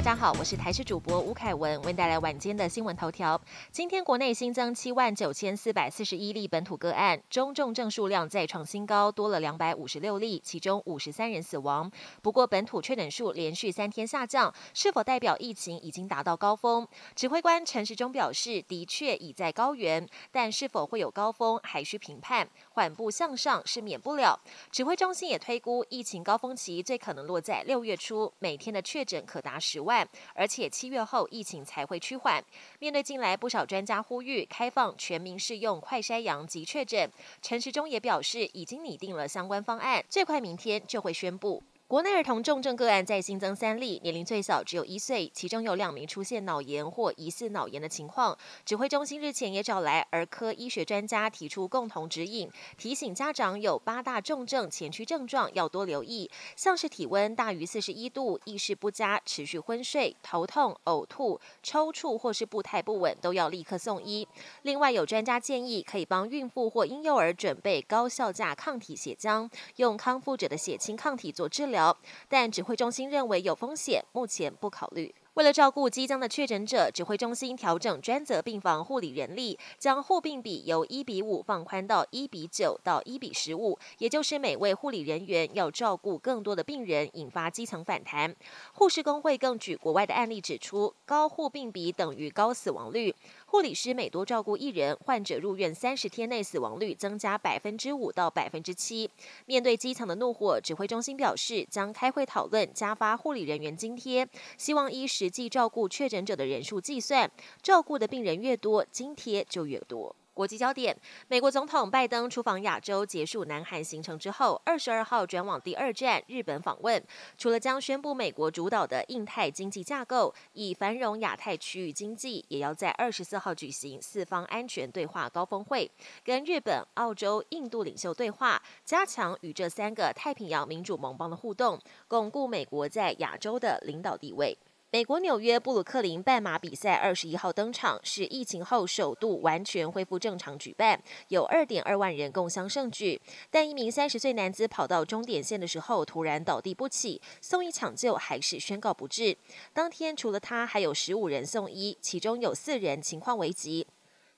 大家好，我是台视主播吴凯文，为您带来晚间的新闻头条。今天国内新增七万九千四百四十一例本土个案，中重症数量再创新高，多了两百五十六例，其中五十三人死亡。不过本土确诊数连续三天下降，是否代表疫情已经达到高峰？指挥官陈时中表示，的确已在高原，但是否会有高峰，还需评判。缓步向上是免不了。指挥中心也推估，疫情高峰期最可能落在六月初，每天的确诊可达十万。而且七月后疫情才会趋缓。面对近来不少专家呼吁开放全民适用快筛阳及确诊，陈时中也表示已经拟定了相关方案，最快明天就会宣布。国内儿童重症个案再新增三例，年龄最小只有一岁，其中有两名出现脑炎或疑似脑炎的情况。指挥中心日前也找来儿科医学专家，提出共同指引，提醒家长有八大重症前驱症状要多留意，像是体温大于四十一度、意识不佳、持续昏睡、头痛、呕吐、抽搐或是步态不稳，都要立刻送医。另外有专家建议，可以帮孕妇或婴幼儿准备高效价抗体血浆，用康复者的血清抗体做治疗。但指挥中心认为有风险，目前不考虑。为了照顾即将的确诊者，指挥中心调整专责病房护理人力，将护病比由一比五放宽到一比九到一比十五，也就是每位护理人员要照顾更多的病人，引发基层反弹。护士工会更举国外的案例指出，高护病比等于高死亡率。护理师每多照顾一人，患者入院三十天内死亡率增加百分之五到百分之七。面对基层的怒火，指挥中心表示将开会讨论加发护理人员津贴，希望依实际照顾确诊者的人数计算，照顾的病人越多，津贴就越多。国际焦点：美国总统拜登出访亚洲，结束南韩行程之后，二十二号转往第二站日本访问。除了将宣布美国主导的印太经济架构，以繁荣亚太区域经济，也要在二十四号举行四方安全对话高峰会，跟日本、澳洲、印度领袖对话，加强与这三个太平洋民主盟邦的互动，巩固美国在亚洲的领导地位。美国纽约布鲁克林半马比赛二十一号登场，是疫情后首度完全恢复正常举办，有二点二万人共襄盛举。但一名三十岁男子跑到终点线的时候突然倒地不起，送医抢救还是宣告不治。当天除了他，还有十五人送医，其中有四人情况危急。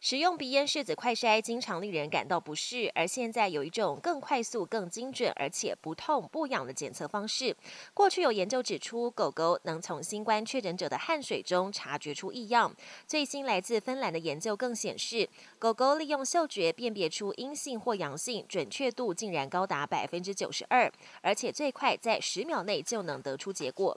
使用鼻咽拭子快筛经常令人感到不适，而现在有一种更快速、更精准，而且不痛不痒的检测方式。过去有研究指出，狗狗能从新冠确诊者的汗水中察觉出异样。最新来自芬兰的研究更显示，狗狗利用嗅觉辨别出阴性或阳性，准确度竟然高达百分之九十二，而且最快在十秒内就能得出结果。